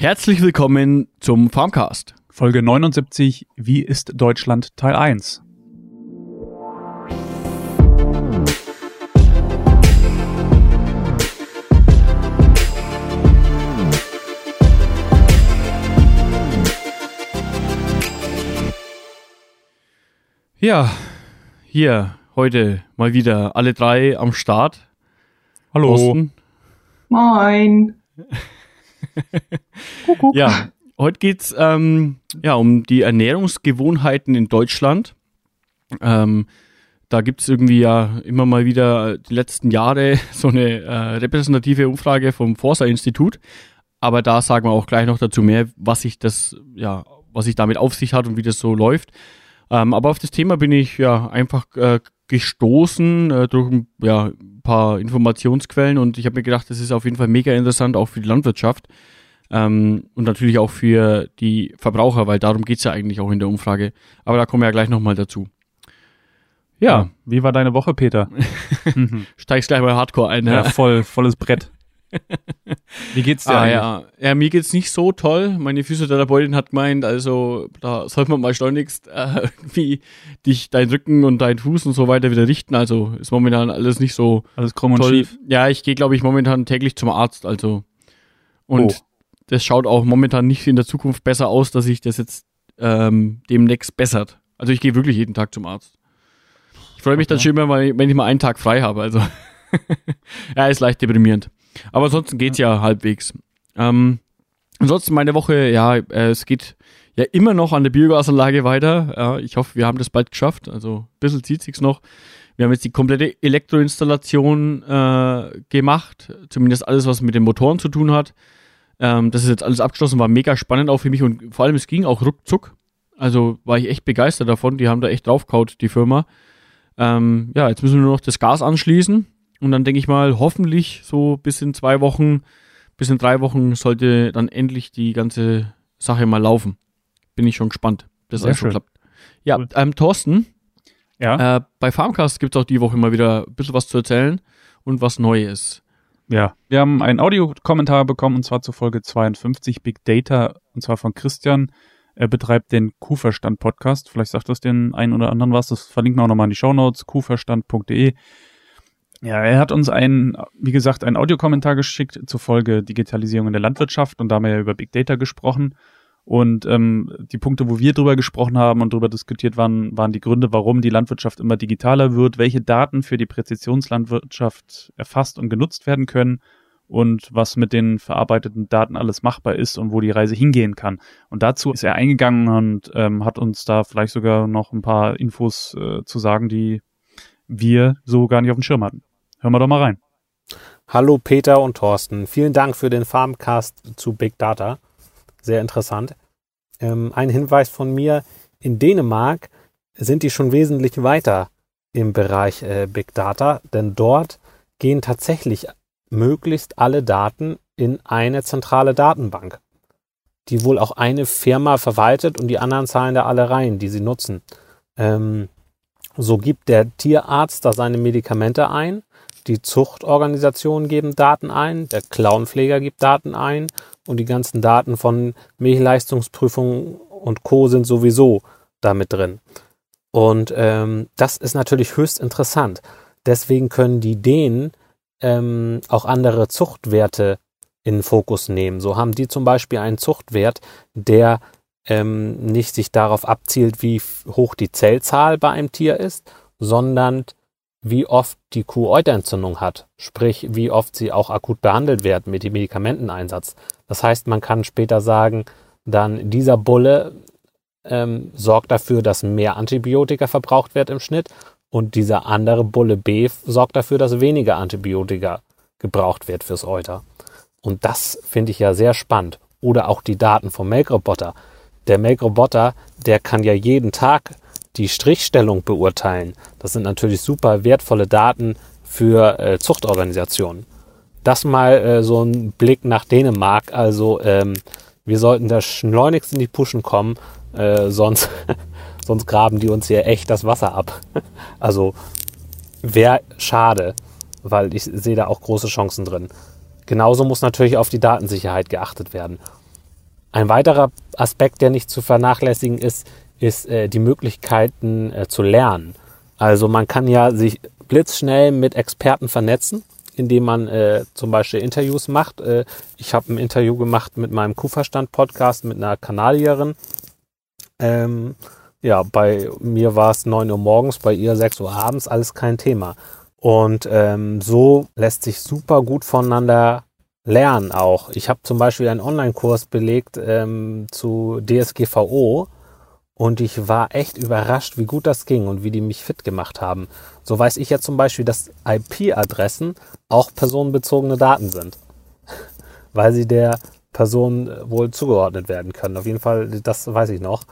Herzlich willkommen zum Farmcast. Folge 79. Wie ist Deutschland Teil 1? Ja, hier heute mal wieder alle drei am Start. Hallo. Thorsten. Moin. Kuckuck. Ja, heute geht's ähm, ja, um die Ernährungsgewohnheiten in Deutschland. Ähm, da gibt's irgendwie ja immer mal wieder die letzten Jahre so eine äh, repräsentative Umfrage vom Forsa-Institut. Aber da sagen wir auch gleich noch dazu mehr, was sich das, ja, was sich damit auf sich hat und wie das so läuft. Ähm, aber auf das Thema bin ich ja einfach äh, gestoßen äh, durch ein ja, paar Informationsquellen und ich habe mir gedacht, das ist auf jeden Fall mega interessant, auch für die Landwirtschaft ähm, und natürlich auch für die Verbraucher, weil darum geht's ja eigentlich auch in der Umfrage. Aber da kommen wir ja gleich nochmal dazu. Ja, Wie war deine Woche, Peter? Mhm. steigst gleich mal Hardcore ein. ja, Ne? voll, volles Brett. Wie geht's dir Ah, eigentlich? ja. ja, mir geht's nicht so toll. Meine Physiotherapeutin hat gemeint, also da sollte man mal schleunigst äh, irgendwie dich, dein Rücken und dein Fuß und so weiter wieder richten. Also ist momentan alles nicht so Alles krumm und toll. schief. Ja, ich gehe, glaube ich, momentan täglich zum Arzt. Also und Oh. das schaut auch momentan nicht in der Zukunft besser aus, dass sich das jetzt ähm, demnächst bessert. Also ich gehe wirklich jeden Tag zum Arzt. Ich freue mich dann Okay. schon immer, wenn ich mal einen Tag frei habe. Also ja, ist leicht deprimierend. Aber ansonsten geht's ja halbwegs. Ähm, ansonsten meine Woche, ja, äh, es geht ja immer noch an der Biogasanlage weiter. Ja, ich hoffe, wir haben das bald geschafft. Also ein bisschen zieht sich's noch. Wir haben jetzt die komplette Elektroinstallation äh, gemacht, zumindest alles, was mit den Motoren zu tun hat. Ähm, das ist jetzt alles abgeschlossen, war mega spannend auch für mich und vor allem es ging auch ruckzuck. Also war ich echt begeistert davon. Die haben da echt draufgehaut, die Firma. Ähm, ja, jetzt müssen wir nur noch das Gas anschließen und dann denke ich mal, hoffentlich so bis in zwei Wochen, bis in drei Wochen sollte dann endlich die ganze Sache mal laufen. Bin ich schon gespannt, dass so schön. klappt. Ja, Cool. ähm, Thorsten, Ja, äh, bei Farmcast gibt es auch die Woche mal wieder ein bisschen was zu erzählen und was Neues. ja. Wir haben einen Audiokommentar bekommen und zwar zur Folge 52 Big Data und zwar von Christian. Er betreibt den Kuhverstand Podcast. Vielleicht sagt das den einen oder anderen was. Das verlinken wir auch nochmal in die Shownotes. kuhverstand.de. Ja, er hat uns einen, wie gesagt, einen Audiokommentar geschickt zur Folge Digitalisierung in der Landwirtschaft und da haben wir ja über Big Data gesprochen. Und ähm, die Punkte, wo wir drüber gesprochen haben und drüber diskutiert waren, waren die Gründe, warum die Landwirtschaft immer digitaler wird, welche Daten für die Präzisionslandwirtschaft erfasst und genutzt werden können und was mit den verarbeiteten Daten alles machbar ist und wo die Reise hingehen kann. Und dazu ist er eingegangen und ähm, hat uns da vielleicht sogar noch ein paar Infos äh, zu sagen, die wir so gar nicht auf dem Schirm hatten. Hören wir doch mal rein. Hallo Peter und Thorsten. Vielen Dank für den Farmcast zu Big Data. Sehr interessant. Ähm, ein Hinweis von mir. In Dänemark sind die schon wesentlich weiter im Bereich äh, Big Data, denn dort gehen tatsächlich möglichst alle Daten in eine zentrale Datenbank, die wohl auch eine Firma verwaltet und die anderen zahlen da alle rein, die sie nutzen. Ähm, so gibt der Tierarzt da seine Medikamente ein die Zuchtorganisationen geben Daten ein, der Clownpfleger gibt Daten ein und die ganzen Daten von Milchleistungsprüfungen und Co. sind sowieso damit drin. Und ähm, das ist natürlich höchst interessant. Deswegen können die Dänen ähm, auch andere Zuchtwerte in den Fokus nehmen. So haben die zum Beispiel einen Zuchtwert, der ähm, nicht sich darauf abzielt, wie hoch die Zellzahl bei einem Tier ist, sondern wie oft die Kuh Euterentzündung hat, sprich wie oft sie auch akut behandelt wird mit dem Medikamenteneinsatz. Das heißt, man kann später sagen, dann dieser Bulle ähm, sorgt dafür, dass mehr Antibiotika verbraucht wird im Schnitt und dieser andere Bulle B sorgt dafür, dass weniger Antibiotika gebraucht wird fürs Euter. Und das finde ich ja sehr spannend. Oder auch die Daten vom Melkroboter. Der Melkroboter, der kann ja jeden Tag die Strichstellung beurteilen. Das sind natürlich super wertvolle Daten für äh, Zuchtorganisationen. Das mal äh, so ein Blick nach Dänemark. Also ähm, wir sollten da schleunigst in die Puschen kommen, äh, sonst, sonst graben die uns hier echt das Wasser ab. Also wäre schade, weil ich sehe da auch große Chancen drin. Genauso muss natürlich auf die Datensicherheit geachtet werden. Ein weiterer Aspekt, der nicht zu vernachlässigen ist, ist äh, die Möglichkeiten äh, zu lernen. Also man kann ja sich blitzschnell mit Experten vernetzen, indem man äh, zum Beispiel Interviews macht. Äh, ich habe ein Interview gemacht mit meinem Kuhverstand-Podcast mit einer Kanadierin. Ähm, ja, bei mir war es 9 Uhr morgens, bei ihr 6 Uhr abends, alles kein Thema. Und ähm, so lässt sich super gut voneinander lernen auch. Ich habe zum Beispiel einen Online-Kurs belegt ähm, zu DSGVO und ich war echt überrascht, wie gut das ging und wie die mich fit gemacht haben. So weiß ich ja zum Beispiel, dass IP-Adressen auch personenbezogene Daten sind, weil sie der Person wohl zugeordnet werden können. Auf jeden Fall, das weiß ich noch.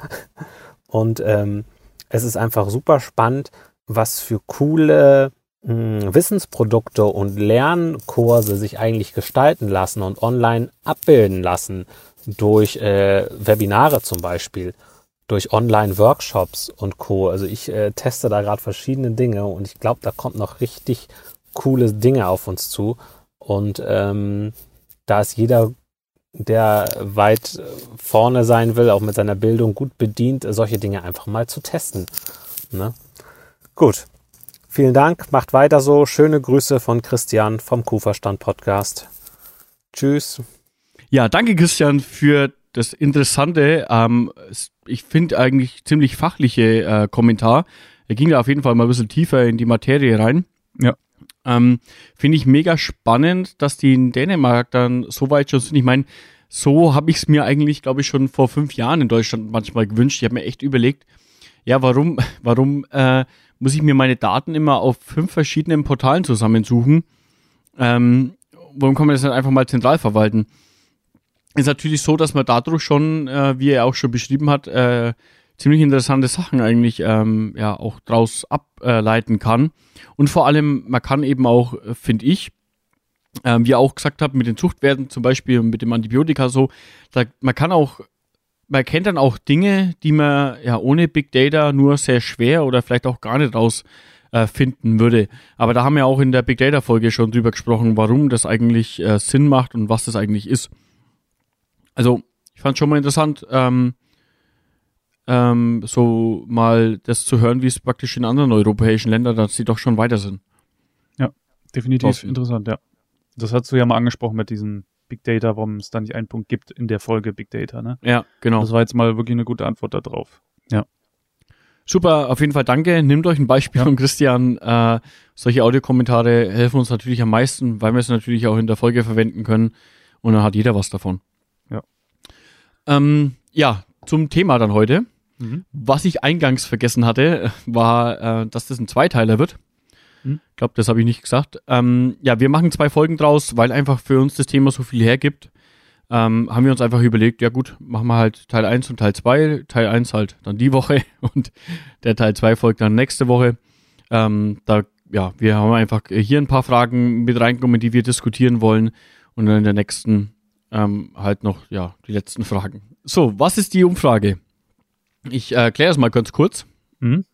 Und ähm, es ist einfach super spannend, was für coole mh, Wissensprodukte und Lernkurse sich eigentlich gestalten lassen und online abbilden lassen durch äh, Webinare zum Beispiel, durch Online-Workshops und Co. Also ich äh, teste da gerade verschiedene Dinge und ich glaube, da kommt noch richtig coole Dinge auf uns zu. Und ähm, da ist jeder, der weit vorne sein will, auch mit seiner Bildung gut bedient, solche Dinge einfach mal zu testen. Ne? Gut, Vielen Dank, macht weiter so. Schöne Grüße von Christian vom Kuferstand Podcast. Tschüss. Ja, danke Christian für das interessante, ähm, ich finde eigentlich ziemlich fachliche äh, Kommentar. Er ging da auf jeden Fall mal ein bisschen tiefer in die Materie rein. Ja. Ähm, finde ich mega spannend, dass die in Dänemark dann so weit schon sind. Ich meine, so habe ich es mir eigentlich, glaube ich, schon vor fünf Jahren in Deutschland manchmal gewünscht. Ich habe mir echt überlegt, ja, warum, warum äh, muss ich mir meine Daten immer auf fünf verschiedenen Portalen zusammensuchen. Ähm, warum kann man das nicht einfach mal zentral verwalten? Ist natürlich so, dass man dadurch schon, äh, wie er auch schon beschrieben hat, äh, ziemlich interessante Sachen eigentlich ähm, ja auch draus ableiten kann. Und vor allem, man kann eben auch, äh, finde ich, ähm, wie er auch gesagt hat, mit den Zuchtwerten zum Beispiel und mit dem Antibiotika so, da, man kann auch man kennt dann auch Dinge, die man ja ohne Big Data nur sehr schwer oder vielleicht auch gar nicht raus äh, finden würde. Aber da haben wir auch in der Big Data Folge schon drüber gesprochen, warum das eigentlich äh, Sinn macht und was das eigentlich ist. Also ich fand schon mal interessant, ähm, ähm, so mal das zu hören, wie es praktisch in anderen europäischen Ländern, dass sie doch schon weiter sind. Ja, definitiv interessant, ja. Das hast du ja mal angesprochen mit diesen Big Data, warum es da nicht einen Punkt gibt in der Folge Big Data, ne? Ja, genau. Das war jetzt mal wirklich eine gute Antwort darauf. Ja. Super, auf jeden Fall danke. Nehmt euch ein Beispiel ja. von Christian. Äh, solche Audiokommentare helfen uns natürlich am meisten, weil wir es natürlich auch in der Folge verwenden können. Und dann hat jeder was davon. Ja. Ähm, ja, zum Thema dann heute. Mhm. Was ich eingangs vergessen hatte, war, äh, dass das ein Zweiteiler wird. Hm? Ich glaube, das habe ich nicht gesagt. Ähm, ja, wir machen zwei Folgen draus, weil einfach für uns das Thema so viel hergibt. Ähm, haben wir uns einfach überlegt, ja gut, machen wir halt Teil 1 und Teil 2. Teil 1 halt dann die Woche und der Teil 2 folgt dann nächste Woche. Ähm, da, ja, wir haben einfach hier ein paar Fragen mit reingekommen, die wir diskutieren wollen und dann in der nächsten ähm, halt noch, ja, die letzten Fragen. So, was ist die Umfrage? Ich erkläre es mal ganz kurz. Mhm.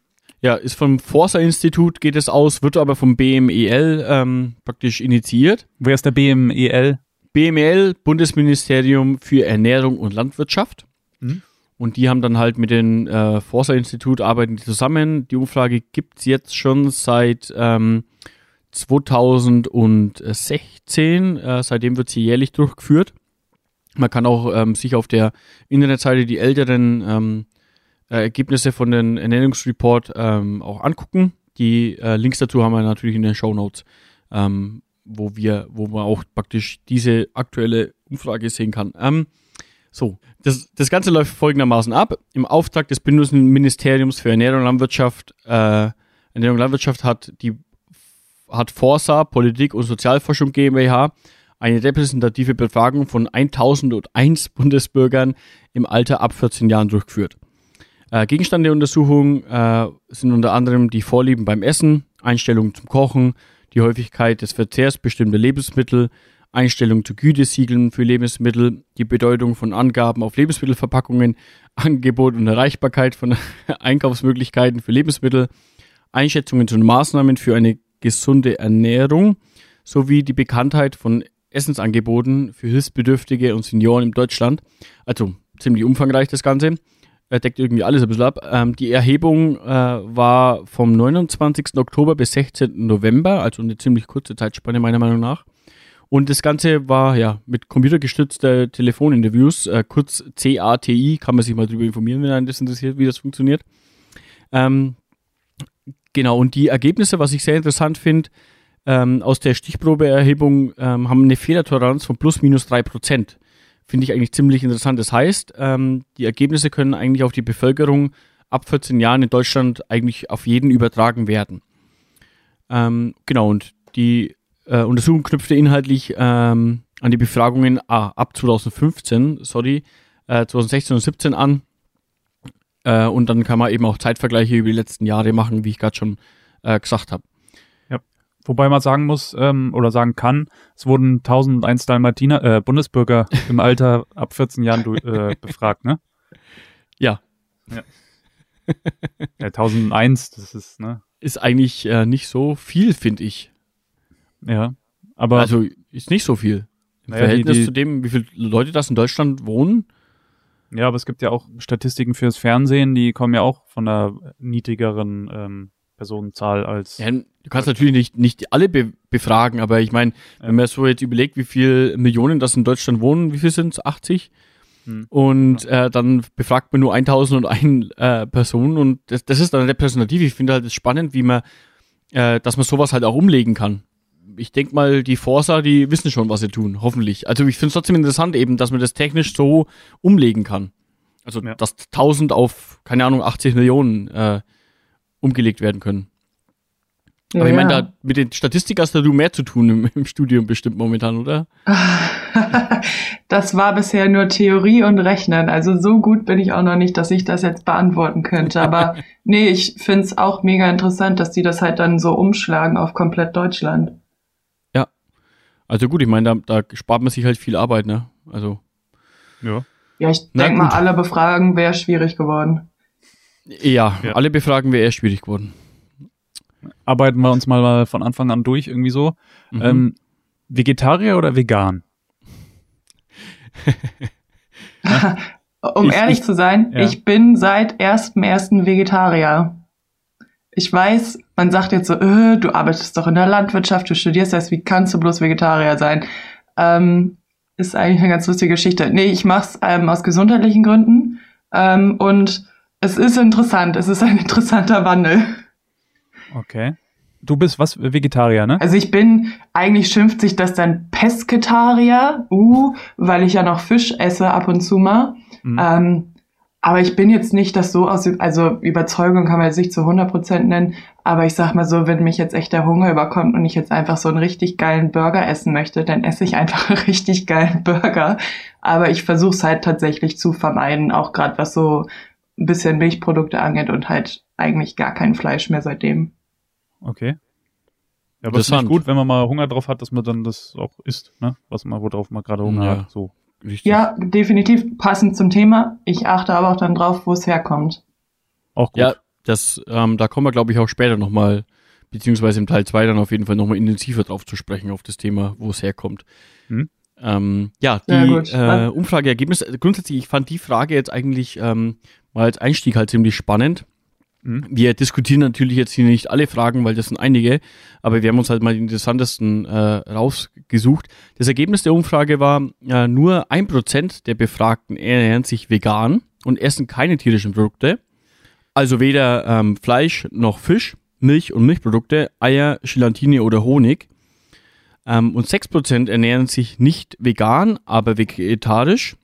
Ja, ist vom Forsa-Institut geht es aus, wird aber vom BMEL ähm, praktisch initiiert. Wer ist der BMEL? BMEL, Bundesministerium für Ernährung und Landwirtschaft. Mhm. Und die haben dann halt mit dem äh, Forsa-Institut arbeiten die zusammen. Die Umfrage gibt's jetzt schon seit ähm, 2016. Äh, seitdem wird sie jährlich durchgeführt. Man kann auch ähm, sich auf der Internetseite die älteren ähm, äh, Ergebnisse von den Ernährungsreport ähm, auch angucken. Die äh, Links dazu haben wir natürlich in den Show Notes, ähm, wo wir, wo man auch praktisch diese aktuelle Umfrage sehen kann. Ähm, so, das, das Ganze läuft folgendermaßen ab. Im Auftrag des Bundesministeriums für Ernährung und Landwirtschaft, äh, Ernährung und Landwirtschaft hat die hat Forsa, Politik und Sozialforschung GmbH, eine repräsentative Befragung von 1001 Bundesbürgern im Alter ab 14 Jahren durchgeführt. Äh, Gegenstand der Untersuchung äh, sind unter anderem die Vorlieben beim Essen, Einstellungen zum Kochen, die Häufigkeit des Verzehrs bestimmter Lebensmittel, Einstellung zu Gütesiegeln für Lebensmittel, die Bedeutung von Angaben auf Lebensmittelverpackungen, Angebot und Erreichbarkeit von Einkaufsmöglichkeiten für Lebensmittel, Einschätzungen zu Maßnahmen für eine gesunde Ernährung sowie die Bekanntheit von Essensangeboten für Hilfsbedürftige und Senioren in Deutschland. Also ziemlich umfangreich das Ganze. Er deckt irgendwie alles ein bisschen ab. Ähm, die Erhebung äh, war vom 29. Oktober bis 16. November, also eine ziemlich kurze Zeitspanne meiner Meinung nach. Und das Ganze war ja mit computergestützter Telefoninterviews, äh, kurz CATI, kann man sich mal drüber informieren, wenn einen das interessiert, wie das funktioniert. Ähm, genau, und die Ergebnisse, was ich sehr interessant finde, ähm, aus der Stichprobeerhebung ähm, haben eine Fehlertoleranz von plus minus drei Prozent. Finde ich eigentlich ziemlich interessant. Das heißt, ähm, die Ergebnisse können eigentlich auf die Bevölkerung ab 14 Jahren in Deutschland eigentlich auf jeden übertragen werden. Ähm, genau, und die äh, Untersuchung knüpfte inhaltlich ähm, an die Befragungen ah, ab 2015, sorry, äh, 2016 und 17 an. Äh, und dann kann man eben auch Zeitvergleiche über die letzten Jahre machen, wie ich gerade schon äh, gesagt habe. Wobei man sagen muss ähm, oder sagen kann, es wurden 1001 Dalmatiner, äh, Bundesbürger im Alter ab 14 Jahren du, äh, befragt, ne? Ja. Ja. ja. 1001, das ist, ne? Ist eigentlich äh, nicht so viel, finde ich. Ja. Aber. Also ist nicht so viel. Im Naja, Verhältnis die- die- zu dem, wie viele Leute das in Deutschland wohnen. Ja, aber es gibt ja auch Statistiken fürs Fernsehen, die kommen ja auch von einer niedrigeren ähm, Personenzahl als. Ja, du kannst natürlich nicht, nicht alle be befragen, aber ich meine, wenn man so jetzt überlegt, wie viele Millionen das in Deutschland wohnen, wie viel sind es? 80? Hm. Und äh, dann befragt man nur 1001 äh, Personen und das, das ist dann repräsentativ. Ich finde halt es spannend, wie man, äh, dass man sowas halt auch umlegen kann. Ich denk mal, die Forsa, die wissen schon, was sie tun, hoffentlich. Also ich finde es trotzdem interessant eben, dass man das technisch so umlegen kann. Also, Ja. dass 1000 auf, keine Ahnung, 80 Millionen äh, umgelegt werden können. Aber ich meine, da mit den Statistik hast du mehr zu tun im, im Studium bestimmt momentan, oder? das war bisher nur Theorie und Rechnen. Also so gut bin ich auch noch nicht, dass ich das jetzt beantworten könnte. Aber nee, ich find's auch mega interessant, dass die das halt dann so umschlagen auf komplett Deutschland. Also gut, ich meine, da, da spart man sich halt viel Arbeit, ne? Also, Ja. Ja, ich Na denk mal, alle befragen wäre schwierig geworden. Ja, Ja. alle Befragen wäre eher schwierig geworden. Arbeiten wir uns mal von Anfang an durch, irgendwie so. Mhm. Ähm, Vegetarier oder vegan? Um Ich- ehrlich ich- zu sein, ja. ich bin seit 1.1. Vegetarier. Ich weiß, man sagt jetzt so, äh, du arbeitest doch in der Landwirtschaft, du studierst das, wie kannst du bloß Vegetarier sein? Ähm, ist eigentlich eine ganz lustige Geschichte. Nee, ich mach's ähm, aus gesundheitlichen Gründen ähm, und es ist interessant, es ist ein interessanter Wandel. Okay. Du bist was? Vegetarier, ne? Also ich bin, eigentlich schimpft sich das dann Pesketarier, uh, weil ich ja noch Fisch esse ab und zu mal. Mhm. Ähm, aber ich bin jetzt nicht das so aus, also Überzeugung kann man jetzt nicht zu 100% nennen, aber ich sag mal so, wenn mich jetzt echt der Hunger überkommt und ich jetzt einfach so einen richtig geilen Burger essen möchte, dann esse ich einfach einen richtig geilen Burger. Aber ich versuche es halt tatsächlich zu vermeiden, auch gerade was so ein bisschen Milchprodukte angeht und halt eigentlich gar kein Fleisch mehr seitdem. Okay. Ja, aber es ist gut, wenn man mal Hunger drauf hat, dass man dann das auch isst, ne? Was man, worauf man gerade Hunger Ja. hat. So. Richtig. Ja, definitiv passend zum Thema. Ich achte aber auch dann drauf, wo es herkommt. Auch gut. Ja, das, ähm, da kommen wir, glaube ich, auch später nochmal, beziehungsweise im Teil 2 dann auf jeden Fall nochmal intensiver drauf zu sprechen, auf das Thema, wo es herkommt. Hm. Ähm, ja, die Ja, äh, Umfrageergebnisse, grundsätzlich, ich fand die Frage jetzt eigentlich ähm, mal als Einstieg halt ziemlich spannend. Hm. Wir diskutieren natürlich jetzt hier nicht alle Fragen, weil das sind einige, aber wir haben uns halt mal die interessantesten äh, rausgesucht. Das Ergebnis der Umfrage war, äh, nur ein Prozent der Befragten ernähren sich vegan und essen keine tierischen Produkte. Also weder ähm, Fleisch noch Fisch, Milch und Milchprodukte, Eier, Gelatine oder Honig. Ähm, und 6% ernähren sich nicht vegan, aber vegetarisch.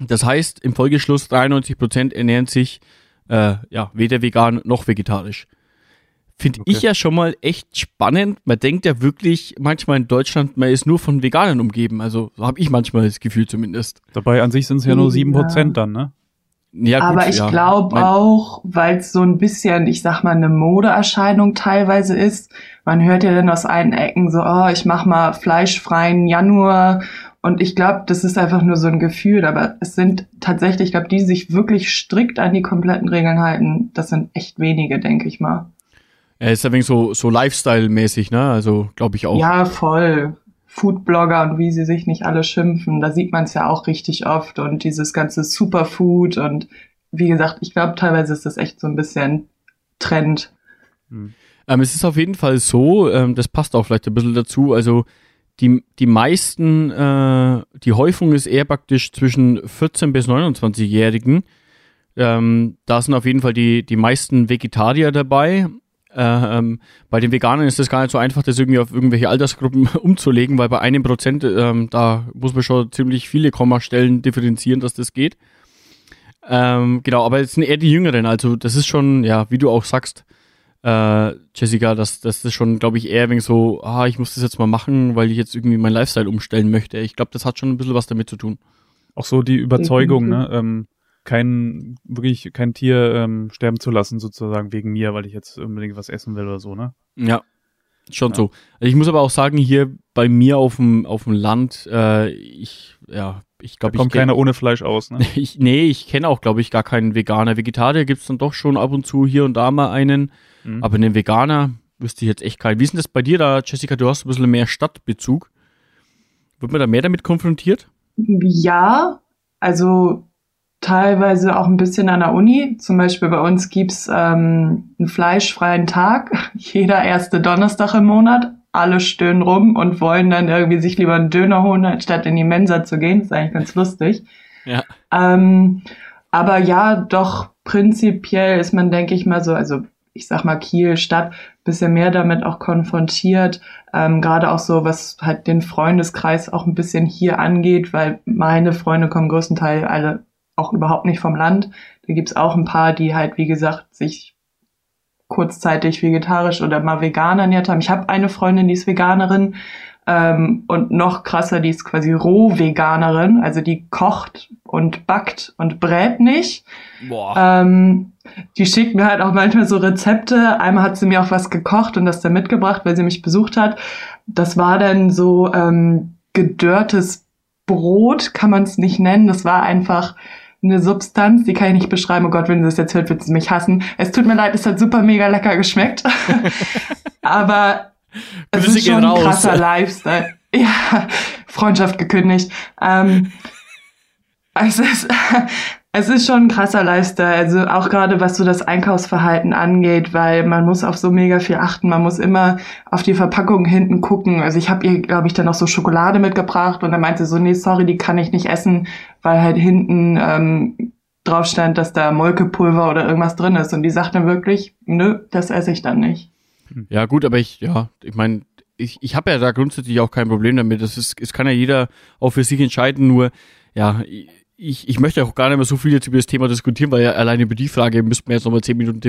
Das heißt, im Folgeschluss 93% ernähren sich äh, ja, weder vegan noch vegetarisch. Finde Okay. ich ja schon mal echt spannend. Man denkt ja wirklich manchmal in Deutschland, man ist nur von Veganern umgeben. Also so habe ich manchmal das Gefühl zumindest. Dabei an sich sind es ja nur Ja. sieben Prozent dann, ne? Ja, aber ich ja. glaube auch, weil es so ein bisschen, ich sag mal, eine Modeerscheinung teilweise ist. Man hört ja dann aus allen Ecken so, oh, ich mach mal fleischfreien Januar. Und ich glaube, das ist einfach nur so ein Gefühl. Aber es sind tatsächlich, ich glaube, die, die sich wirklich strikt an die kompletten Regeln halten, das sind echt wenige, denke ich mal. Er ist ein so, so Lifestyle-mäßig, ne? Also glaube ich auch. Ja, voll. Foodblogger und wie sie sich nicht alle schimpfen. Da sieht man es ja auch richtig oft und dieses ganze Superfood und wie gesagt, ich glaube, teilweise ist das echt so ein bisschen Trend. Hm. Ähm, es ist auf jeden Fall so, ähm, das passt auch vielleicht ein bisschen dazu, also die, die meisten, äh, die Häufung ist eher praktisch zwischen 14 bis 29-Jährigen. Ähm, da sind auf jeden Fall die, die meisten Vegetarier dabei. Äh, ähm, bei den Veganern ist das gar nicht so einfach, das irgendwie auf irgendwelche Altersgruppen umzulegen, weil bei einem Prozent, ähm, da muss man schon ziemlich viele Kommastellen differenzieren, dass das geht. Ähm, genau, aber es sind eher die Jüngeren, also das ist schon, ja, wie du auch sagst, äh, Jessica, dass das ist schon, glaube ich, eher wegen so, ah, ich muss das jetzt mal machen, weil ich jetzt irgendwie mein Lifestyle umstellen möchte. Ich glaube, das hat schon ein bisschen was damit zu tun. Auch so die Überzeugung, ne? Ähm, kein, wirklich kein Tier ähm, sterben zu lassen, sozusagen wegen mir, weil ich jetzt unbedingt was essen will oder so, ne? Ja, schon ja. so. Also ich muss aber auch sagen, hier bei mir auf dem, auf dem Land, äh, ich, ja, ich glaube, ich. Kommt keiner ohne Fleisch aus, ne? ich, nee, ich kenne auch, glaube ich, gar keinen Veganer. Vegetarier gibt's dann doch schon ab und zu hier und da mal einen. Mhm. Aber einen Veganer wüsste ich jetzt echt keinen. Wie ist denn das bei dir da, Jessica? Du hast ein bisschen mehr Stadtbezug. Wird man da mehr damit konfrontiert? Ja, also teilweise auch ein bisschen an der Uni. Zum Beispiel bei uns gibt's ähm, einen fleischfreien Tag, jeder erste Donnerstag im Monat. Alle stöhnen rum und wollen dann irgendwie sich lieber einen Döner holen, anstatt in die Mensa zu gehen. Das ist eigentlich ganz lustig. Ja. Ähm, aber ja, doch prinzipiell ist man, denke ich mal so, also ich sag mal Kiel Stadt, bisschen mehr damit auch konfrontiert. Ähm, Gerade auch so, was halt den Freundeskreis auch ein bisschen hier angeht, weil meine Freunde kommen größtenteils alle auch überhaupt nicht vom Land. Da gibt's auch ein paar, die halt, wie gesagt, sich kurzzeitig vegetarisch oder mal vegan ernährt haben. Ich habe eine Freundin, die ist Veganerin ähm, und noch krasser, die ist quasi Roh-Veganerin, also die kocht und backt und brät nicht. Boah. Ähm, die schickt mir halt auch manchmal so Rezepte. Einmal hat sie mir auch was gekocht und das dann mitgebracht, weil sie mich besucht hat. Das war dann so ähm, gedörrtes Brot, kann man es nicht nennen. Das war einfach eine Substanz, die kann ich nicht beschreiben. Oh Gott, wenn sie das jetzt hört, wird sie mich hassen. Es tut mir leid, es hat super mega lecker geschmeckt. Aber es ist schon ein krasser Lifestyle. Ja, Freundschaft gekündigt. Ähm, es ist, es ist schon ein krasser Lifestyle, also auch gerade was so das Einkaufsverhalten angeht, weil man muss auf so mega viel achten, man muss immer auf die Verpackung hinten gucken. Also ich habe ihr, glaube ich, dann noch so Schokolade mitgebracht und dann meinte sie so, nee, sorry, die kann ich nicht essen, weil halt hinten ähm, drauf stand, dass da Molkepulver oder irgendwas drin ist. Und die sagte wirklich, nö, das esse ich dann nicht. Ja, gut, aber ich, ja, ich meine, ich, ich habe ja da grundsätzlich auch kein Problem damit. Das ist, es kann ja jeder auch für sich entscheiden, nur ja, ich, ich möchte auch gar nicht mehr so viel jetzt über das Thema diskutieren, weil ja alleine über die Frage müssten wir jetzt nochmal zehn Minuten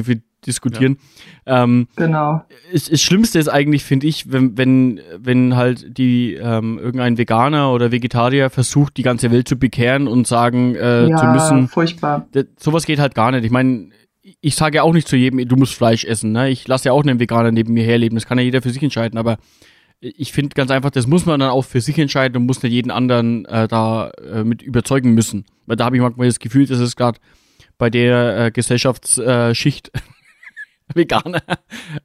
diskutieren. Ja. Ähm, genau. Das, das Schlimmste ist eigentlich, finde ich, wenn, wenn, wenn halt die ähm, irgendein Veganer oder Vegetarier versucht, die ganze Welt zu bekehren und sagen äh, ja, zu müssen. Furchtbar. Das, sowas geht halt gar nicht. Ich meine, ich sage ja auch nicht zu jedem, du musst Fleisch essen. Ne? Ich lasse ja auch einen Veganer neben mir herleben. Das kann ja jeder für sich entscheiden, aber ich finde ganz einfach, das muss man dann auch für sich entscheiden und muss nicht jeden anderen äh, da äh, mit überzeugen müssen. Weil da habe ich manchmal das Gefühl, dass es gerade bei der äh, Gesellschaftsschicht Veganer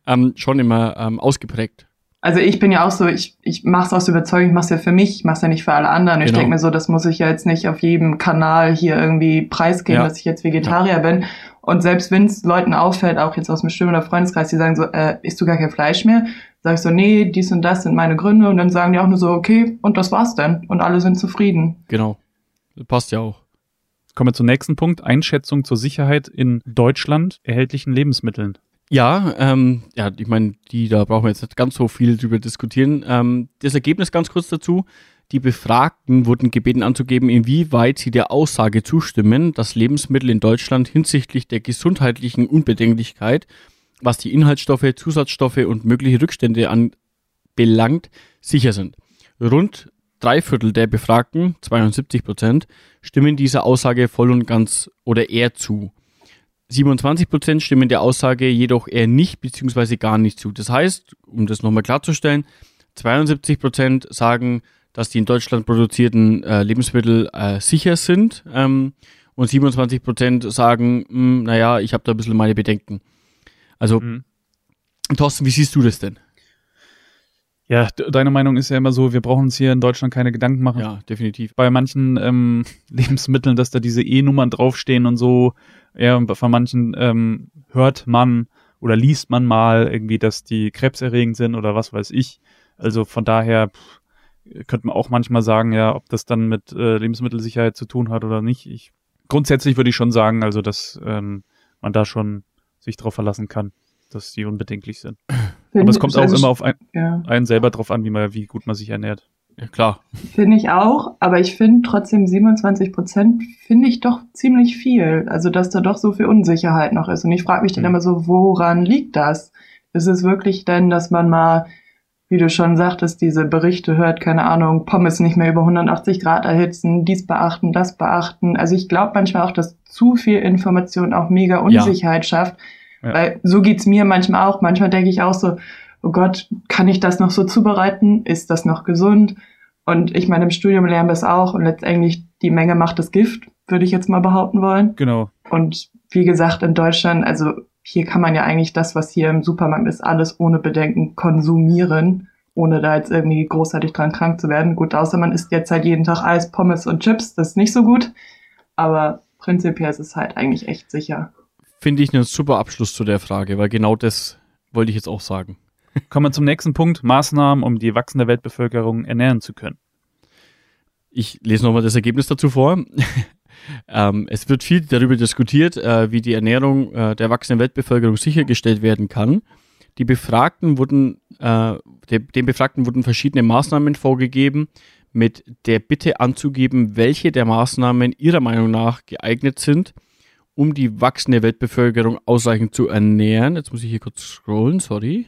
ähm, schon immer ähm, ausgeprägt. Also ich bin ja auch so, ich, ich mache es aus Überzeugung, ich mache es ja für mich, ich mache es ja nicht für alle anderen. Genau. Ich denke mir so, das muss ich ja jetzt nicht auf jedem Kanal hier irgendwie preisgeben, ja. dass ich jetzt Vegetarier ja. bin. Und selbst wenn es Leuten auffällt, auch jetzt aus dem Stimme- oder Freundeskreis, die sagen so, äh, isst du gar kein Fleisch mehr, sage ich so, nee, dies und das sind meine Gründe und dann sagen die auch nur so, okay, und das war's dann. Und alle sind zufrieden. Genau. passt ja auch. Kommen wir zum nächsten Punkt. Einschätzung zur Sicherheit in Deutschland erhältlichen Lebensmitteln. Ja, ähm, ja, ich meine, die, da brauchen wir jetzt nicht ganz so viel drüber diskutieren. Ähm, das Ergebnis ganz kurz dazu. Die Befragten wurden gebeten anzugeben, inwieweit sie der Aussage zustimmen, dass Lebensmittel in Deutschland hinsichtlich der gesundheitlichen Unbedenklichkeit was die Inhaltsstoffe, Zusatzstoffe und mögliche Rückstände anbelangt, sicher sind. Rund drei Viertel der Befragten, 72 Prozent, stimmen dieser Aussage voll und ganz oder eher zu. 27 Prozent stimmen der Aussage jedoch eher nicht bzw. gar nicht zu. Das heißt, um das nochmal klarzustellen, 72 Prozent sagen, dass die in Deutschland produzierten äh, Lebensmittel äh, sicher sind ähm, und 27 Prozent sagen, mh, hm, naja, ich habe da ein bisschen meine Bedenken. Also, mhm. Thorsten, wie siehst du das denn? Ja, deine Meinung ist ja immer so, wir brauchen uns hier in Deutschland keine Gedanken machen. Ja, definitiv. Bei manchen ähm, Lebensmitteln, dass da diese E-Nummern draufstehen und so, ja, von manchen ähm, hört man oder liest man mal irgendwie, dass die krebserregend sind oder was weiß ich. Also von daher pff, könnte man auch manchmal sagen, ja, ob das dann mit äh, Lebensmittelsicherheit zu tun hat oder nicht. Ich, grundsätzlich würde ich schon sagen, also dass ähm, man da schon sich drauf verlassen kann, dass die unbedenklich sind. Aber es kommt auch Also immer auf ein, Ja. einen selber drauf an, wie man, wie gut man sich ernährt. Ja, klar. Finde ich auch, aber ich finde trotzdem 27 Prozent finde ich doch ziemlich viel. Also, dass da doch so viel Unsicherheit noch ist. Und ich frage mich dann Mhm. immer so, woran liegt das? Ist es wirklich denn, dass man mal, wie du schon sagtest, diese Berichte hört, keine Ahnung, Pommes nicht mehr über 180 Grad erhitzen, dies beachten, das beachten. Also ich glaube manchmal auch, dass zu viel Information auch mega Unsicherheit schafft. Ja. Weil so geht's mir manchmal auch. Manchmal denke ich auch so, oh Gott, kann ich das noch so zubereiten? Ist das noch gesund? Und ich meine, im Studium lernen wir es auch und letztendlich die Menge macht das Gift, würde ich jetzt mal behaupten wollen. Genau. Und wie gesagt, in Deutschland, also hier kann man ja eigentlich das, was hier im Supermarkt ist, alles ohne Bedenken konsumieren, ohne da jetzt irgendwie großartig dran krank zu werden. Gut, außer man isst jetzt halt jeden Tag Eis, Pommes und Chips, das ist nicht so gut. Aber prinzipiell ist es halt eigentlich echt sicher. Finde ich einen super Abschluss zu der Frage, weil genau das wollte ich jetzt auch sagen. Kommen wir zum nächsten Punkt. Maßnahmen, um die wachsende Weltbevölkerung ernähren zu können. Ich lese nochmal das Ergebnis dazu vor. Ähm, es wird viel darüber diskutiert, äh, wie die Ernährung äh, der wachsenden Weltbevölkerung sichergestellt werden kann. Die Befragten wurden, äh, de, den Befragten wurden verschiedene Maßnahmen vorgegeben, mit der Bitte anzugeben, welche der Maßnahmen ihrer Meinung nach geeignet sind, um die wachsende Weltbevölkerung ausreichend zu ernähren. Jetzt muss ich hier kurz scrollen, sorry.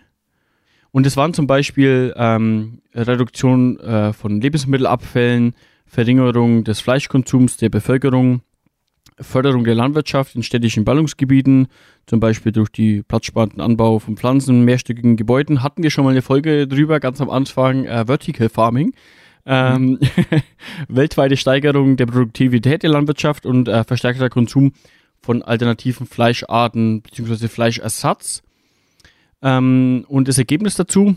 Und es waren zum Beispiel ähm, Reduktion äh, von Lebensmittelabfällen, Verringerung des Fleischkonsums der Bevölkerung, Förderung der Landwirtschaft in städtischen Ballungsgebieten, zum Beispiel durch die platzsparenden Anbau von Pflanzen, mehrstöckigen Gebäuden. Hatten wir schon mal eine Folge drüber, ganz am Anfang, äh, Vertical Farming. Ähm, weltweite Steigerung der Produktivität der Landwirtschaft und äh, verstärkter Konsum von alternativen Fleischarten bzw. Fleischersatz. Ähm, und das Ergebnis dazu,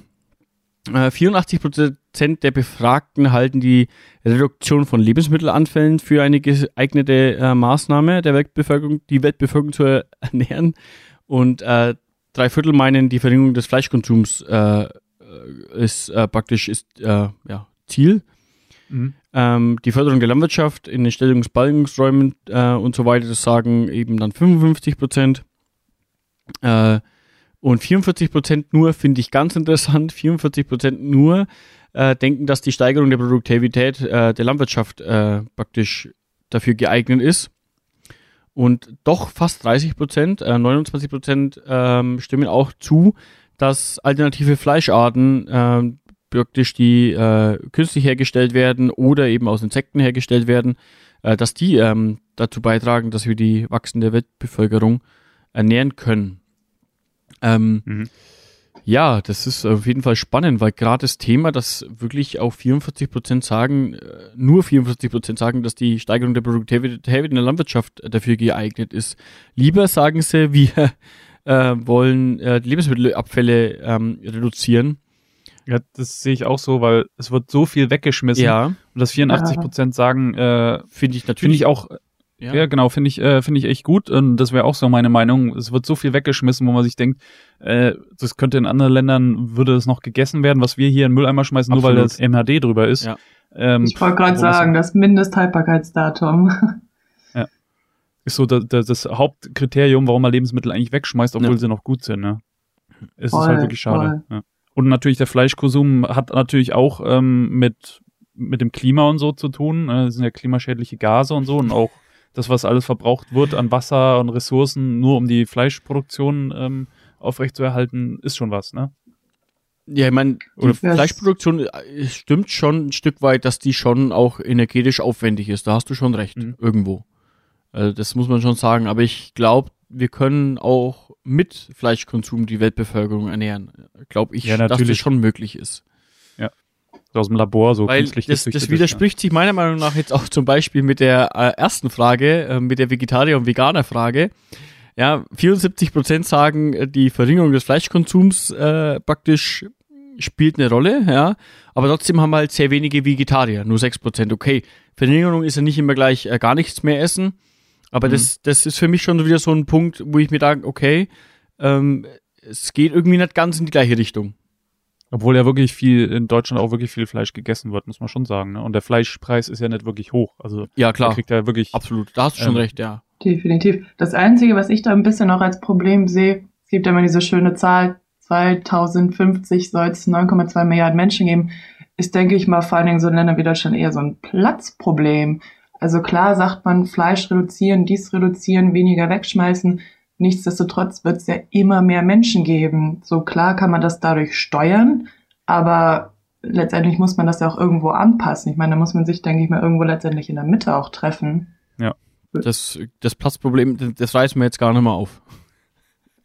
84% der Befragten halten die Reduktion von Lebensmittelanfällen für eine geeignete äh, Maßnahme der Weltbevölkerung, die Weltbevölkerung zu ernähren. Und äh, drei Viertel meinen, die Verringerung des Fleischkonsums äh, ist äh, praktisch ist, äh, ja, Ziel. Mhm. Ähm, die Förderung der Landwirtschaft in den Stellungsballungsräumen äh, und so weiter, das sagen eben dann 55 Prozent. Äh, und 44 Prozent nur, finde ich ganz interessant, 44 Prozent nur äh, denken, dass die Steigerung der Produktivität äh, der Landwirtschaft äh, praktisch dafür geeignet ist. Und doch fast 30 Prozent, äh, 29 Prozent ähm, stimmen auch zu, dass alternative Fleischarten äh, praktisch die äh, künstlich hergestellt werden oder eben aus Insekten hergestellt werden, äh, dass die ähm, dazu beitragen, dass wir die wachsende Weltbevölkerung ernähren können. Ähm, Mhm. Ja, das ist auf jeden Fall spannend, weil gerade das Thema, dass wirklich auch 44 Prozent sagen, äh, nur 44 Prozent sagen, dass die Steigerung der Produktivität in der Landwirtschaft dafür geeignet ist. Lieber sagen sie, wir äh, wollen äh, die Lebensmittelabfälle ähm, reduzieren. Ja, das sehe ich auch so, weil es wird so viel weggeschmissen. Ja, Und dass 84 Prozent sagen, äh, finde ich finde natürlich. ich auch, ja, genau, finde ich, äh, finde ich echt gut. Und das wäre auch so meine Meinung. Es wird so viel weggeschmissen, wo man sich denkt, äh, das könnte in anderen Ländern, würde es noch gegessen werden, was wir hier in den Mülleimer schmeißen, nur weil Absolut. das MHD drüber ist. Ja. Ähm, Ich wollte gerade sagen, das Mindesthaltbarkeitsdatum. Ist so das, das, das Hauptkriterium, warum man Lebensmittel eigentlich wegschmeißt, obwohl Ja. sie noch gut sind. Ne? Es Voll, ist halt wirklich schade. Ja. Und natürlich der Fleischkonsum hat natürlich auch ähm, mit, mit dem Klima und so zu tun. Äh, Das sind ja klimaschädliche Gase und so und auch das, was alles verbraucht wird an Wasser und Ressourcen, nur um die Fleischproduktion ähm, aufrechtzuerhalten, ist schon was, ne? Ja, ich meine, die Oder- Fleischproduktion äh, stimmt schon ein Stück weit, dass die schon auch energetisch aufwendig ist. Da hast du schon recht, Mhm. irgendwo. Also das muss man schon sagen. Aber ich glaube, wir können auch mit Fleischkonsum die Weltbevölkerung ernähren. Glaube ich, Ja, dass das natürlich. schon möglich ist. So aus dem Labor so Weil künstlich das, das gezüchtet ist, widerspricht sich meiner Meinung nach jetzt auch zum Beispiel mit der äh, ersten Frage, äh, mit der Vegetarier- und Veganer-Frage. Ja, 74 Prozent sagen, äh, die Verringerung des Fleischkonsums äh, praktisch spielt eine Rolle, ja. Aber trotzdem haben wir halt sehr wenige Vegetarier, nur 6%. Okay, Verringerung ist ja nicht immer gleich äh, gar nichts mehr essen. Aber mhm. das, das ist für mich schon wieder so ein Punkt, wo ich mir sage, okay, ähm, es geht irgendwie nicht ganz in die gleiche Richtung. Obwohl ja wirklich viel, in Deutschland auch wirklich viel Fleisch gegessen wird, muss man schon sagen. Ne? Und der Fleischpreis ist ja nicht wirklich hoch. Also ja, klar. kriegt er wirklich. Absolut, da hast du schon ähm, recht, ja. Definitiv. Das Einzige, was ich da ein bisschen noch als Problem sehe, es gibt ja immer diese schöne Zahl, 2050 soll es 9,2 Milliarden Menschen geben, ist, denke ich mal, vor allen Dingen so in Ländern wie Deutschland eher so ein Platzproblem. Also klar sagt man, Fleisch reduzieren, dies reduzieren, weniger wegschmeißen. Nichtsdestotrotz wird es ja immer mehr Menschen geben. So klar kann man das dadurch steuern, aber letztendlich muss man das ja auch irgendwo anpassen. Ich meine, da muss man sich, denke ich mal, irgendwo letztendlich in der Mitte auch treffen. Ja. Das, das Platzproblem, das reißen wir jetzt gar nicht mehr auf.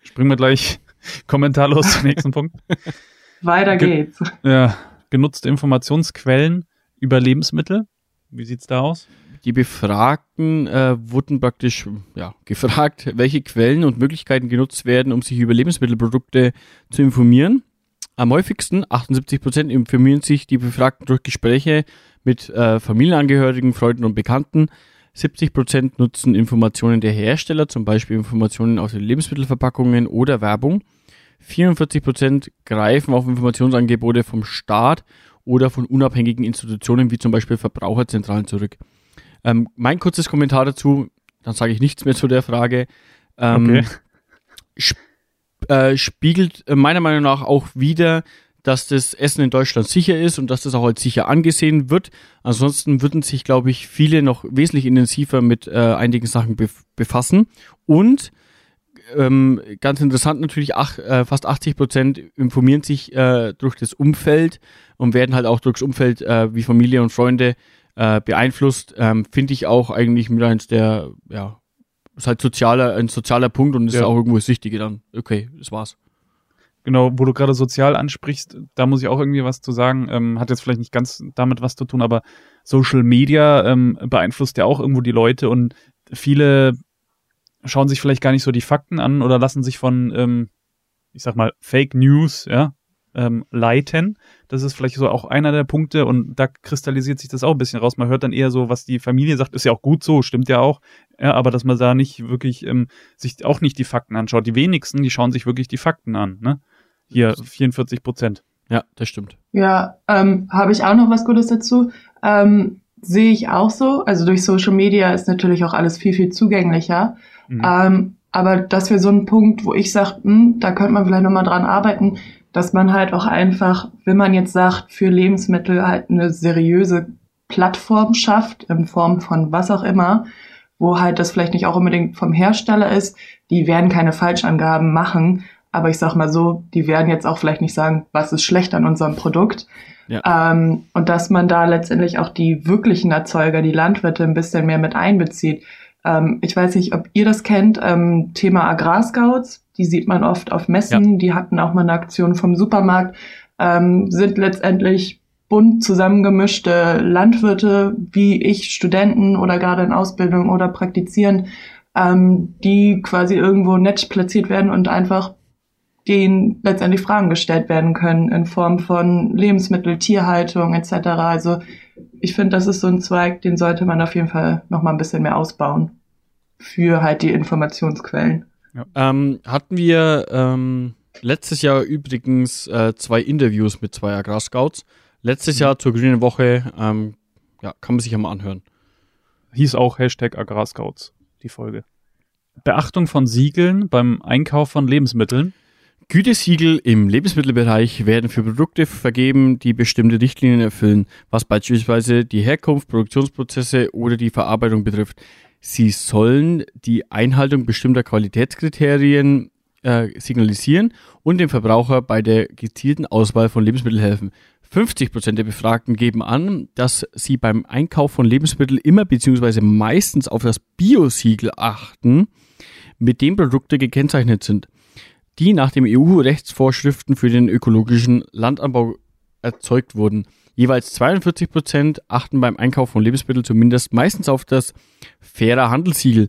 Springen wir gleich kommentarlos zum nächsten Punkt. Weiter geht's. Ja, genutzte Informationsquellen über Lebensmittel. Wie sieht's da aus? Die Befragten äh, wurden praktisch ja, gefragt, welche Quellen und Möglichkeiten genutzt werden, um sich über Lebensmittelprodukte zu informieren. Am häufigsten, 78 Prozent, informieren sich die Befragten durch Gespräche mit äh, Familienangehörigen, Freunden und Bekannten. 70 Prozent nutzen Informationen der Hersteller, zum Beispiel Informationen aus den Lebensmittelverpackungen oder Werbung. 44 Prozent greifen auf Informationsangebote vom Staat oder von unabhängigen Institutionen wie zum Beispiel Verbraucherzentralen zurück. Ähm, mein kurzes Kommentar dazu, dann sage ich nichts mehr zu der Frage. Ähm, okay. sp äh, spiegelt meiner Meinung nach auch wieder, dass das Essen in Deutschland sicher ist und dass das auch als sicher angesehen wird. Ansonsten würden sich, glaube ich, viele noch wesentlich intensiver mit äh, einigen Sachen bef befassen. Und ähm, ganz interessant natürlich, ach, äh, fast 80 Prozent informieren sich äh, durch das Umfeld und werden halt auch durchs Umfeld äh, wie Familie und Freunde äh, beeinflusst. Ähm, Finde ich auch eigentlich mit eins der, ja, ist halt sozialer, ein sozialer Punkt und ist ja. auch irgendwo das Wichtige dann. Okay, das war's. Genau, wo du gerade sozial ansprichst, da muss ich auch irgendwie was zu sagen. Ähm, hat jetzt vielleicht nicht ganz damit was zu tun, aber Social Media ähm, beeinflusst ja auch irgendwo die Leute und viele schauen sich vielleicht gar nicht so die Fakten an oder lassen sich von, ähm, ich sag mal, Fake News, ja, ähm, leiten. Das ist vielleicht so auch einer der Punkte und da kristallisiert sich das auch ein bisschen raus. Man hört dann eher so, was die Familie sagt, ist ja auch gut so, stimmt ja auch. Ja, aber dass man da nicht wirklich ähm, sich auch nicht die Fakten anschaut. Die wenigsten, die schauen sich wirklich die Fakten an. Ne? Hier 44 Prozent. Ja, das stimmt. Ja, ähm, habe ich auch noch was Gutes dazu. Ähm, Sehe ich auch so. Also durch Social Media ist natürlich auch alles viel, viel zugänglicher. Mhm. Ähm, aber das wäre so ein Punkt, wo ich sage, hm, da könnte man vielleicht nochmal dran arbeiten, dass man halt auch einfach, wenn man jetzt sagt, für Lebensmittel halt eine seriöse Plattform schafft, in Form von was auch immer, wo halt das vielleicht nicht auch unbedingt vom Hersteller ist, die werden keine Falschangaben machen, aber ich sag mal so, die werden jetzt auch vielleicht nicht sagen, was ist schlecht an unserem Produkt. Ja. Ähm, und dass man da letztendlich auch die wirklichen Erzeuger, die Landwirte ein bisschen mehr mit einbezieht. Ähm, ich weiß nicht, ob ihr das kennt, ähm, Thema Agrarscouts, die sieht man oft auf Messen, ja. die hatten auch mal eine Aktion vom Supermarkt, ähm, sind letztendlich bunt zusammengemischte Landwirte, wie ich, Studenten oder gerade in Ausbildung oder praktizieren, ähm, die quasi irgendwo nett platziert werden und einfach denen letztendlich Fragen gestellt werden können in Form von Lebensmittel, Tierhaltung etc. Also ich finde, das ist so ein Zweig, den sollte man auf jeden Fall noch mal ein bisschen mehr ausbauen für halt die Informationsquellen. Ja. Ähm, hatten wir ähm, letztes Jahr übrigens äh, zwei Interviews mit zwei Agrarscouts. Letztes mhm. Jahr zur Grünen Woche, ähm, ja, kann man sich ja mal anhören. Hieß auch Hashtag Agrarscouts, die Folge. Beachtung von Siegeln beim Einkauf von Lebensmitteln. Gütesiegel im Lebensmittelbereich werden für Produkte vergeben, die bestimmte Richtlinien erfüllen, was beispielsweise die Herkunft, Produktionsprozesse oder die Verarbeitung betrifft. Sie sollen die Einhaltung bestimmter Qualitätskriterien äh, signalisieren und dem Verbraucher bei der gezielten Auswahl von Lebensmitteln helfen. 50 Prozent der Befragten geben an, dass sie beim Einkauf von Lebensmitteln immer bzw. meistens auf das Bio-Siegel achten, mit dem Produkte gekennzeichnet sind die nach den EU-Rechtsvorschriften für den ökologischen Landanbau erzeugt wurden. Jeweils 42 Prozent achten beim Einkauf von Lebensmitteln zumindest meistens auf das fairer Handelssiegel,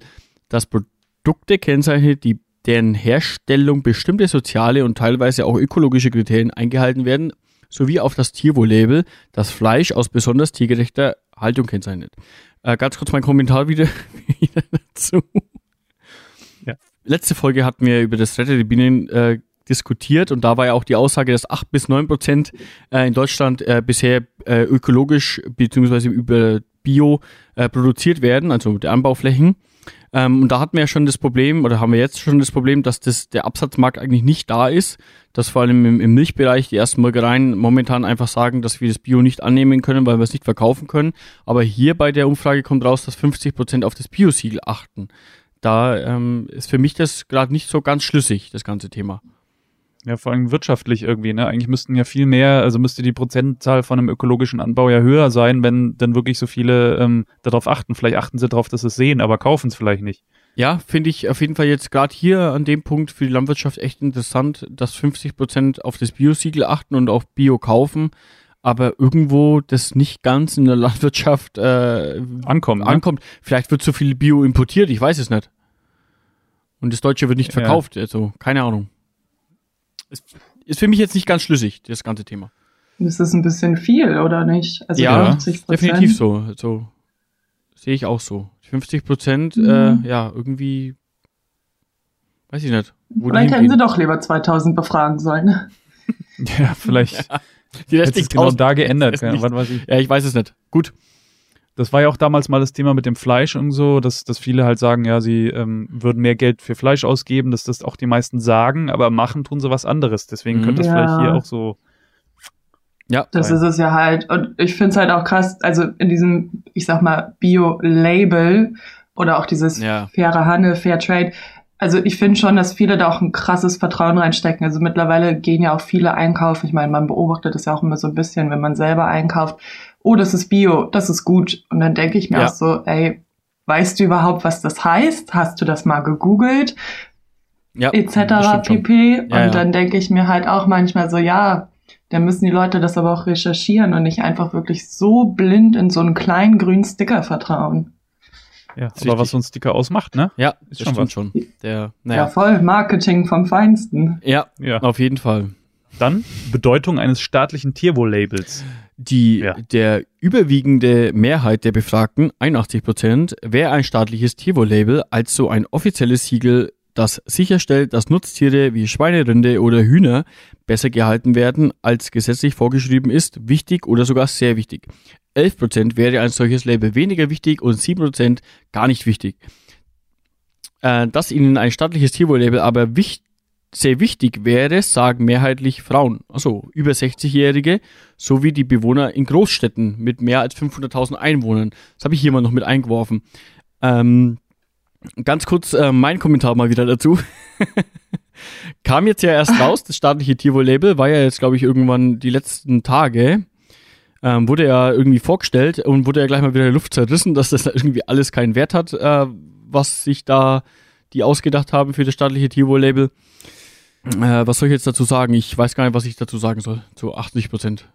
das Produkte kennzeichnet, die deren Herstellung bestimmte soziale und teilweise auch ökologische Kriterien eingehalten werden. sowie auf das Tierwohl-Label das Fleisch aus besonders tiergerechter Haltung kennzeichnet. Äh, ganz kurz mein Kommentar wieder, wieder dazu. Letzte Folge hatten wir über das Retter der Bienen äh, diskutiert und da war ja auch die Aussage, dass acht bis neun Prozent äh, in Deutschland äh, bisher äh, ökologisch beziehungsweise über Bio äh, produziert werden, also der Anbauflächen. Ähm, und da hatten wir ja schon das Problem, oder haben wir jetzt schon das Problem, dass das, der Absatzmarkt eigentlich nicht da ist, dass vor allem im, im Milchbereich die ersten Molkereien momentan einfach sagen, dass wir das Bio nicht annehmen können, weil wir es nicht verkaufen können. Aber hier bei der Umfrage kommt raus, dass 50 Prozent auf das Bio-Siegel achten. Da ähm, ist für mich das gerade nicht so ganz schlüssig, das ganze Thema. Ja, vor allem wirtschaftlich irgendwie, ne? Eigentlich müssten ja viel mehr, also müsste die Prozentzahl von einem ökologischen Anbau ja höher sein, wenn dann wirklich so viele ähm, darauf achten. Vielleicht achten sie darauf, dass sie es sehen, aber kaufen es vielleicht nicht. Ja, finde ich auf jeden Fall jetzt gerade hier an dem Punkt für die Landwirtschaft echt interessant, dass 50 Prozent auf das Bio-Siegel achten und auch Bio kaufen, aber irgendwo das nicht ganz in der Landwirtschaft äh, Ankommt, ne? ankommt. Vielleicht wird zu viel Bio importiert, ich weiß es nicht. Und das Deutsche wird nicht Ja. verkauft, also keine Ahnung. Ist, ist für mich jetzt nicht ganz schlüssig, das ganze Thema. Das ist ein bisschen viel, oder nicht? Also Ja, 50 Prozent. Definitiv so. so sehe ich auch so. 50 Prozent, Mhm. äh, ja, irgendwie, weiß ich nicht. Vielleicht hätten sie doch lieber 2000 befragen sollen. Ja, vielleicht Die restlichen genau 1000 da geändert. Ja, ich. Ja, ich weiß es nicht. Gut. Das war ja auch damals mal das Thema mit dem Fleisch und so, dass, dass viele halt sagen, ja, sie ähm, würden mehr Geld für Fleisch ausgeben, dass das auch die meisten sagen, aber machen tun sie was anderes. Deswegen Mhm. könnte das Ja. vielleicht hier auch so. Ja, Das Sein. ist es ja halt. Und ich finde es halt auch krass, also in diesem, ich sag mal, Bio-Label oder auch dieses Ja. faire Handel, Fair Trade. Also ich finde schon, dass viele da auch ein krasses Vertrauen reinstecken. Also mittlerweile gehen ja auch viele einkaufen. Ich meine, man beobachtet das ja auch immer so ein bisschen, wenn man selber einkauft. Oh, das ist Bio, das ist gut. Und dann denke ich mir Ja. auch so, ey, weißt du überhaupt, was das heißt? Hast du das mal gegoogelt? ja, etc. pp. Und ja. dann denke ich mir halt auch manchmal so, ja, dann müssen die Leute das aber auch recherchieren und nicht einfach wirklich so blind in so einen kleinen grünen Sticker vertrauen. Ja, Ist aber richtig. was so ein Sticker ausmacht, ne? Ja, Ist das schon stimmt was. schon. Der, Ja. naja. voll, Marketing vom Feinsten. Ja, Ja. auf jeden Fall. Dann Bedeutung eines staatlichen Tierwohl-Labels. Die, Ja. der überwiegende Mehrheit der Befragten, 81 Prozent, wäre ein staatliches Tierwohl-Label als so ein offizielles Siegel, das sicherstellt, dass Nutztiere wie Schweine, Rinde oder Hühner besser gehalten werden, als gesetzlich vorgeschrieben ist, wichtig oder sogar sehr wichtig. 11 Prozent wäre ein solches Label weniger wichtig und 7 Prozent gar nicht wichtig. Äh, dass ihnen ein staatliches Tierwohl-Label aber wichtig sehr wichtig wäre, sagen mehrheitlich Frauen, also über 60-Jährige, sowie die Bewohner in Großstädten mit mehr als 500.000 Einwohnern. Das habe ich hier mal noch mit eingeworfen. Ähm, ganz kurz äh, mein Kommentar mal wieder dazu. Kam jetzt ja erst raus, das staatliche Tierwohl-Label war ja jetzt, glaube ich, irgendwann die letzten Tage. Ähm, wurde ja irgendwie vorgestellt und wurde ja gleich mal wieder in der Luft zerrissen, dass das irgendwie alles keinen Wert hat, äh, was sich da die ausgedacht haben für das staatliche Tierwohl-Label. Äh, was soll ich jetzt dazu sagen? Ich weiß gar nicht, was ich dazu sagen soll. Zu 80 Prozent.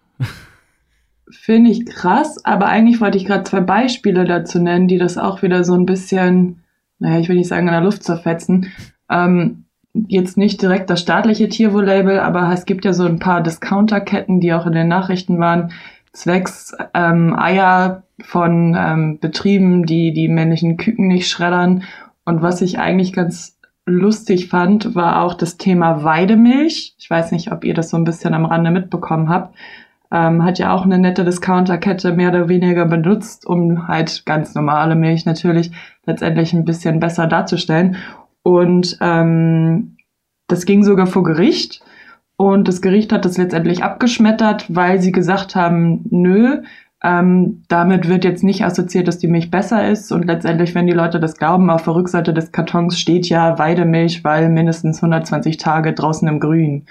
Finde ich krass, aber eigentlich wollte ich gerade zwei Beispiele dazu nennen, die das auch wieder so ein bisschen, naja, ich will nicht sagen, in der Luft zerfetzen. Ähm, jetzt nicht direkt das staatliche Tierwohl-Label, aber es gibt ja so ein paar Discounterketten, die auch in den Nachrichten waren, zwecks ähm, Eier von ähm, Betrieben, die die männlichen Küken nicht schreddern. Und was ich eigentlich ganz lustig fand, war auch das Thema Weidemilch. Ich weiß nicht, ob ihr das so ein bisschen am Rande mitbekommen habt. Ähm, hat ja auch eine nette Discounterkette mehr oder weniger benutzt, um halt ganz normale Milch natürlich letztendlich ein bisschen besser darzustellen. Und ähm, das ging sogar vor Gericht. Und das Gericht hat das letztendlich abgeschmettert, weil sie gesagt haben, nö, ähm, damit wird jetzt nicht assoziiert, dass die Milch besser ist. Und letztendlich, wenn die Leute das glauben, auf der Rückseite des Kartons steht ja Weidemilch, weil mindestens 120 Tage draußen im Grün.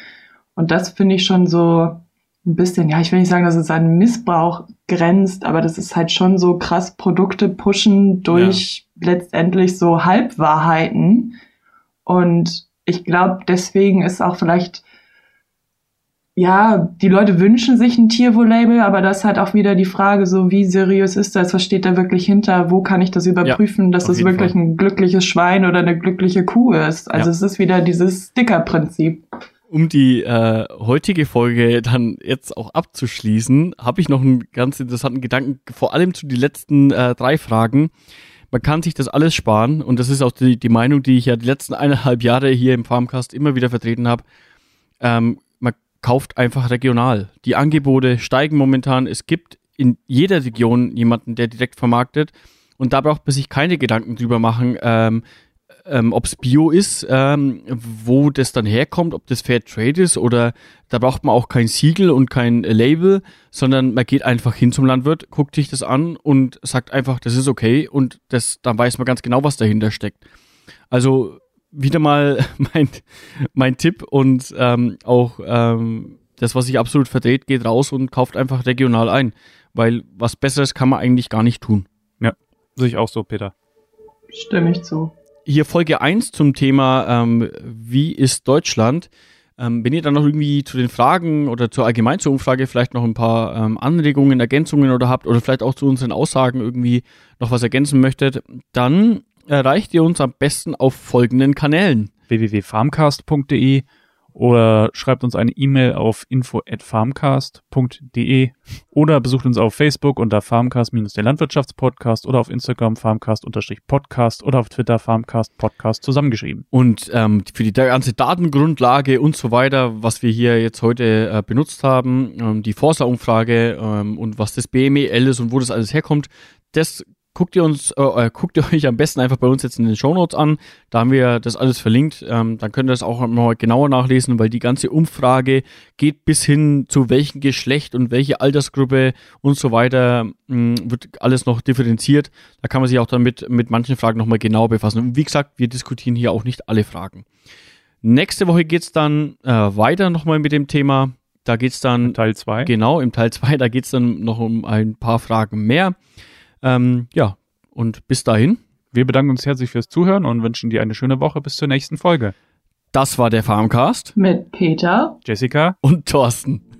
Und das finde ich schon so ein bisschen, ja, ich will nicht sagen, dass es an Missbrauch grenzt, aber das ist halt schon so krass Produkte pushen durch letztendlich so Halbwahrheiten. Und ich glaube, deswegen ist auch vielleicht ja, die Leute wünschen sich ein Tierwohl-Label, aber das ist halt auch wieder die Frage, so wie seriös ist das, was steht da wirklich hinter, wo kann ich das überprüfen, dass auf es wirklich Fall. ein glückliches Schwein oder eine glückliche Kuh ist. Also Ja. es ist wieder dieses Sticker-Prinzip. um die äh, heutige Folge dann jetzt auch abzuschließen, habe ich noch einen ganz interessanten Gedanken, vor allem zu den letzten äh, drei Fragen. Man kann sich das alles sparen und das ist auch die, die Meinung, die ich ja die letzten eineinhalb Jahre hier im Farmcast immer wieder vertreten habe. Ähm, kauft einfach regional. Die Angebote steigen momentan. Es gibt in jeder Region jemanden, der direkt vermarktet und da braucht man sich keine Gedanken drüber machen, ähm, ähm, ob es Bio ist, ähm, wo das dann herkommt, ob das Fair Trade ist oder da braucht man auch kein Siegel und kein Label, sondern man geht einfach hin zum Landwirt, guckt sich das an und sagt einfach, das ist okay und das, dann weiß man ganz genau, was dahinter steckt. Also wieder mal mein, mein Tipp und ähm, auch ähm, das, was sich absolut verdreht, geht raus und kauft einfach regional ein, weil was Besseres kann man eigentlich gar nicht tun. Ja, sehe ich auch so, Peter. Stimme ich zu hier Folge 1 zum Thema, ähm, wie ist Deutschland? Ähm, wenn ihr dann noch irgendwie zu den Fragen oder zur allgemein zur Umfrage vielleicht noch ein paar ähm, Anregungen, Ergänzungen oder habt oder vielleicht auch zu unseren Aussagen irgendwie noch was ergänzen möchtet, dann erreicht ihr uns am besten auf folgenden Kanälen. www.farmcast.de oder schreibt uns eine E-Mail auf info@farmcast.de oder besucht uns auf Facebook unter Farmcast der Landwirtschaftspodcast oder auf Instagram Farmcast-Podcast oder auf Twitter Farmcast Podcast zusammengeschrieben. Und ähm, für die ganze Datengrundlage und so weiter, was wir hier jetzt heute äh, benutzt haben, ähm, die Forsa-Umfrage ähm, und was das BMEL ist und wo das alles herkommt, das guckt ihr uns, äh, äh, guckt ihr euch am besten einfach bei uns jetzt in den Show Notes an. Da haben wir das alles verlinkt. Ähm, dann könnt ihr das auch mal genauer nachlesen, weil die ganze Umfrage geht bis hin zu welchem Geschlecht und welche Altersgruppe und so weiter mh, hm, wird alles noch differenziert. Da kann man sich auch dann mit, mit manchen Fragen nochmal genau befassen. Und wie gesagt, wir diskutieren hier auch nicht alle Fragen. Nächste Woche geht's dann äh, weiter nochmal mit dem Thema. Da geht's dann. Teil 2. Genau, im Teil 2, da geht's dann noch um ein paar Fragen mehr. Ähm, ja, und bis dahin. Wir bedanken uns herzlich fürs Zuhören und wünschen dir eine schöne Woche bis zur nächsten Folge. Das war der Farmcast. Mit Peter, Jessica und Thorsten.